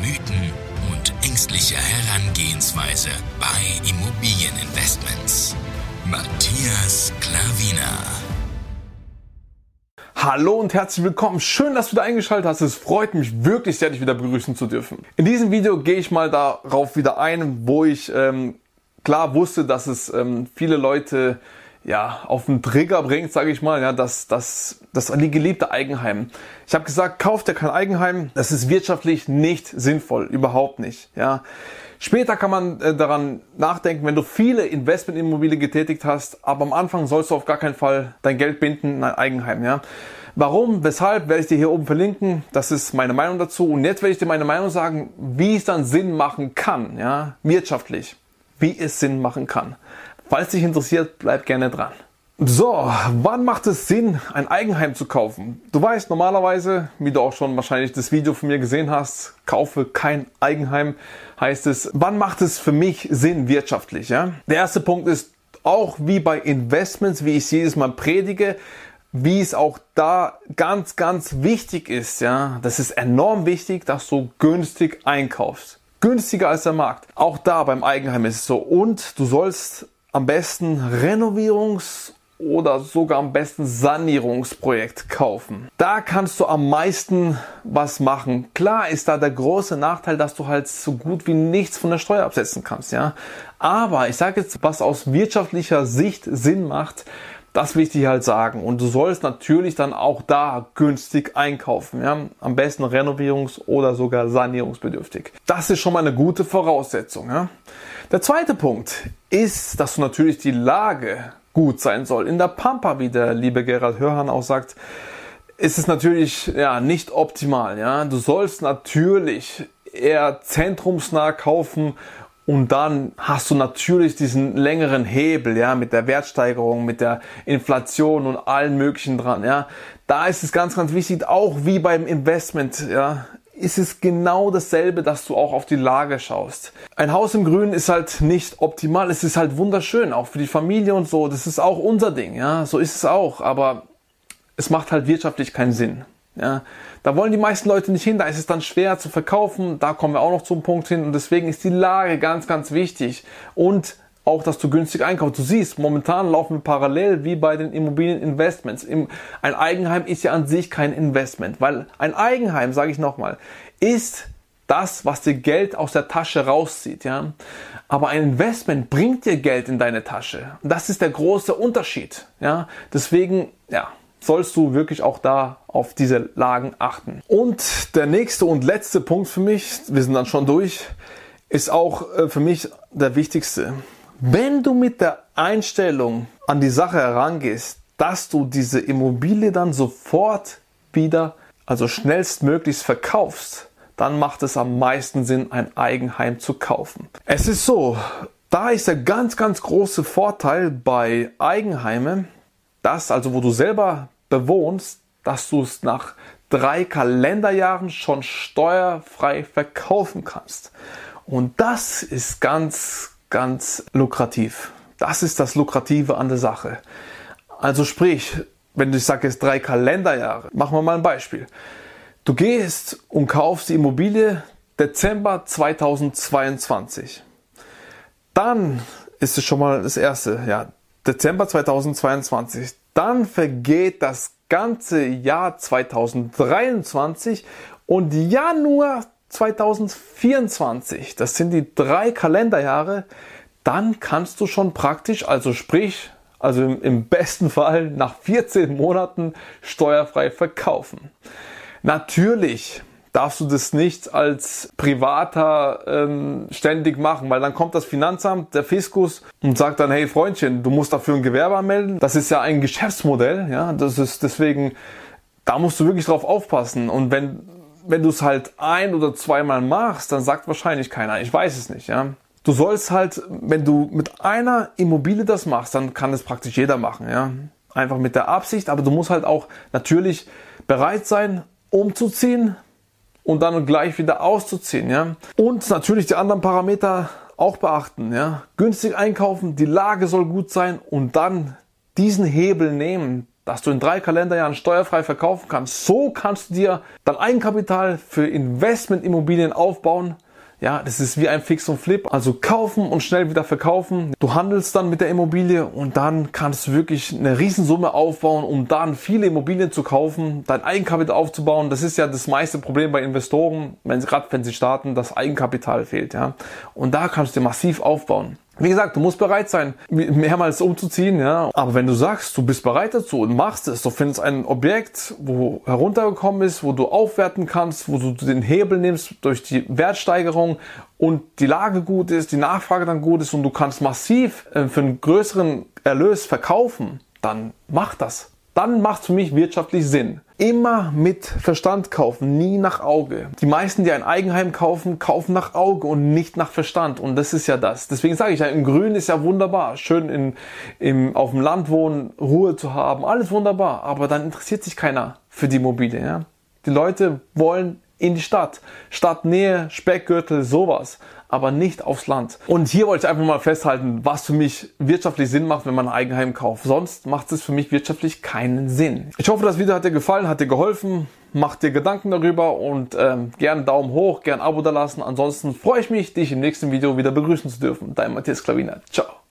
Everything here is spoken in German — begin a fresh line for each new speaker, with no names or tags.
Mythen und ängstliche Herangehensweise bei Immobilieninvestments. Matthias Klavina.
Hallo und herzlich willkommen. Schön, dass du da eingeschaltet hast. Es freut mich wirklich sehr, dich wieder begrüßen zu dürfen. In diesem Video gehe ich mal darauf wieder ein, wo ich ähm, klar wusste, dass es ähm, viele Leute ja, auf den Trigger bringt, sage ich mal, ja, das, das, das die geliebte Eigenheim. Ich habe gesagt, kauft dir kein Eigenheim, das ist wirtschaftlich nicht sinnvoll, überhaupt nicht. Ja. Später kann man äh, daran nachdenken, wenn du viele Investmentimmobilien getätigt hast, aber am Anfang sollst du auf gar keinen Fall dein Geld binden in ein Eigenheim. Ja. Warum, weshalb, werde ich dir hier oben verlinken. Das ist meine Meinung dazu. Und jetzt werde ich dir meine Meinung sagen, wie es dann Sinn machen kann, ja, wirtschaftlich, wie es Sinn machen kann. Falls dich interessiert, bleib gerne dran. So, wann macht es Sinn, ein Eigenheim zu kaufen? Du weißt normalerweise, wie du auch schon wahrscheinlich das Video von mir gesehen hast, kaufe kein Eigenheim, heißt es, wann macht es für mich Sinn wirtschaftlich? Ja? Der erste Punkt ist, auch wie bei Investments, wie ich es jedes Mal predige, wie es auch da ganz, ganz wichtig ist, ja, das ist enorm wichtig, dass du günstig einkaufst. Günstiger als der Markt. Auch da beim Eigenheim ist es so. Und du sollst am besten Renovierungs- oder sogar am besten Sanierungsprojekt kaufen. Da kannst du am meisten was machen. Klar ist da der große Nachteil, dass du halt so gut wie nichts von der Steuer absetzen kannst, ja. Aber ich sage jetzt, was aus wirtschaftlicher Sicht Sinn macht, das will ich dir halt sagen. Und du sollst natürlich dann auch da günstig einkaufen. Ja? Am besten renovierungs- oder sogar sanierungsbedürftig. Das ist schon mal eine gute Voraussetzung. Ja? Der zweite Punkt ist, dass du natürlich die Lage gut sein soll. In der Pampa, wie der liebe Gerald Hörhan auch sagt, ist es natürlich ja nicht optimal. Ja, du sollst natürlich eher zentrumsnah kaufen und dann hast du natürlich diesen längeren Hebel, ja, mit der Wertsteigerung, mit der Inflation und allen möglichen dran, ja. Da ist es ganz, ganz wichtig, auch wie beim Investment, ja, ist es genau dasselbe, dass du auch auf die Lage schaust. Ein Haus im Grün ist halt nicht optimal, es ist halt wunderschön, auch für die Familie und so, das ist auch unser Ding, ja, so ist es auch, aber es macht halt wirtschaftlich keinen Sinn. Ja, da wollen die meisten Leute nicht hin, da ist es dann schwer zu verkaufen, da kommen wir auch noch zum Punkt hin und deswegen ist die Lage ganz, ganz wichtig und auch, dass du günstig einkaufst. Du siehst, momentan laufen wir parallel wie bei den Immobilieninvestments. Ein Eigenheim ist ja an sich kein Investment, weil ein Eigenheim, sage ich nochmal, ist das, was dir Geld aus der Tasche rauszieht, ja. Aber ein Investment bringt dir Geld in deine Tasche. Das ist der große Unterschied, ja. Deswegen, ja, sollst du wirklich auch da auf diese Lagen achten. Und der nächste und letzte Punkt für mich, wir sind dann schon durch, ist auch äh, für mich der wichtigste. Wenn du mit der Einstellung an die Sache herangehst, dass du diese Immobilie dann sofort wieder, also schnellstmöglichst verkaufst, dann macht es am meisten Sinn, ein Eigenheim zu kaufen. Es ist so, da ist der ganz, ganz große Vorteil bei Eigenheimen, dass, also wo du selber bewohnst, dass du es nach drei Kalenderjahren schon steuerfrei verkaufen kannst. Und das ist ganz, ganz lukrativ. Das ist das Lukrative an der Sache. Also sprich, wenn ich sage jetzt drei Kalenderjahre, machen wir mal ein Beispiel. Du gehst und kaufst die Immobilie Dezember 2022. Dann ist es schon mal das erste, ja, Dezember 2022. Dann vergeht das ganze Jahr 2023 und Januar 2024, das sind die drei Kalenderjahre, dann kannst du schon praktisch, also sprich, also im, besten Fall nach 14 Monaten steuerfrei verkaufen. Natürlich darfst du das nicht als Privater ähm, ständig machen, weil dann kommt das Finanzamt, der Fiskus und sagt dann, hey Freundchen, du musst dafür ein Gewerbe anmelden. Das ist ja ein Geschäftsmodell, ja, das ist deswegen, da musst du wirklich drauf aufpassen. Und wenn wenn du es halt ein oder zweimal machst, dann sagt wahrscheinlich keiner, ich weiß es nicht, ja. Du sollst halt, wenn du mit einer Immobilie das machst, dann kann es praktisch jeder machen, ja. Einfach mit der Absicht, aber du musst halt auch natürlich bereit sein, umzuziehen und dann gleich wieder auszuziehen, ja. Und natürlich die anderen Parameter auch beachten, ja. Günstig einkaufen, die Lage soll gut sein und dann diesen Hebel nehmen, dass du in drei Kalenderjahren steuerfrei verkaufen kannst. So kannst du dir dein Eigenkapital für Investmentimmobilien aufbauen ja, das ist wie ein Fix und Flip. Also kaufen und schnell wieder verkaufen. Du handelst dann mit der Immobilie und dann kannst du wirklich eine Riesensumme aufbauen, um dann viele Immobilien zu kaufen, dein Eigenkapital aufzubauen. Das ist ja das meiste Problem bei Investoren, wenn sie gerade wenn sie starten, das Eigenkapital fehlt, ja. Und da kannst du massiv aufbauen. Wie gesagt, du musst bereit sein, mehrmals umzuziehen, ja. Aber wenn du sagst, du bist bereit dazu und machst es, du findest ein Objekt, wo heruntergekommen ist, wo du aufwerten kannst, wo du den Hebel nimmst durch die Wertsteigerung und die Lage gut ist, die Nachfrage dann gut ist und du kannst massiv äh, für einen größeren Erlös verkaufen, dann mach das. Dann macht es für mich wirtschaftlich Sinn. Immer mit Verstand kaufen, nie nach Auge. Die meisten, die ein Eigenheim kaufen, kaufen nach Auge und nicht nach Verstand. Und das ist ja das. Deswegen sage ich ja, im Grün ist ja wunderbar. Schön in, im, auf dem Land wohnen, Ruhe zu haben, alles wunderbar. Aber dann interessiert sich keiner für die Immobilie. Ja? Die Leute wollen in die Stadt. Stadtnähe, Speckgürtel, sowas. Aber nicht aufs Land. Und hier wollte ich einfach mal festhalten, was für mich wirtschaftlich Sinn macht, wenn man ein Eigenheim kauft. Sonst macht es für mich wirtschaftlich keinen Sinn. Ich hoffe, das Video hat dir gefallen, hat dir geholfen. Mach dir Gedanken darüber und ähm, gerne Daumen hoch, gerne Abo da lassen. Ansonsten freue ich mich, dich im nächsten Video wieder begrüßen zu dürfen. Dein Matthias Klaviner. Ciao.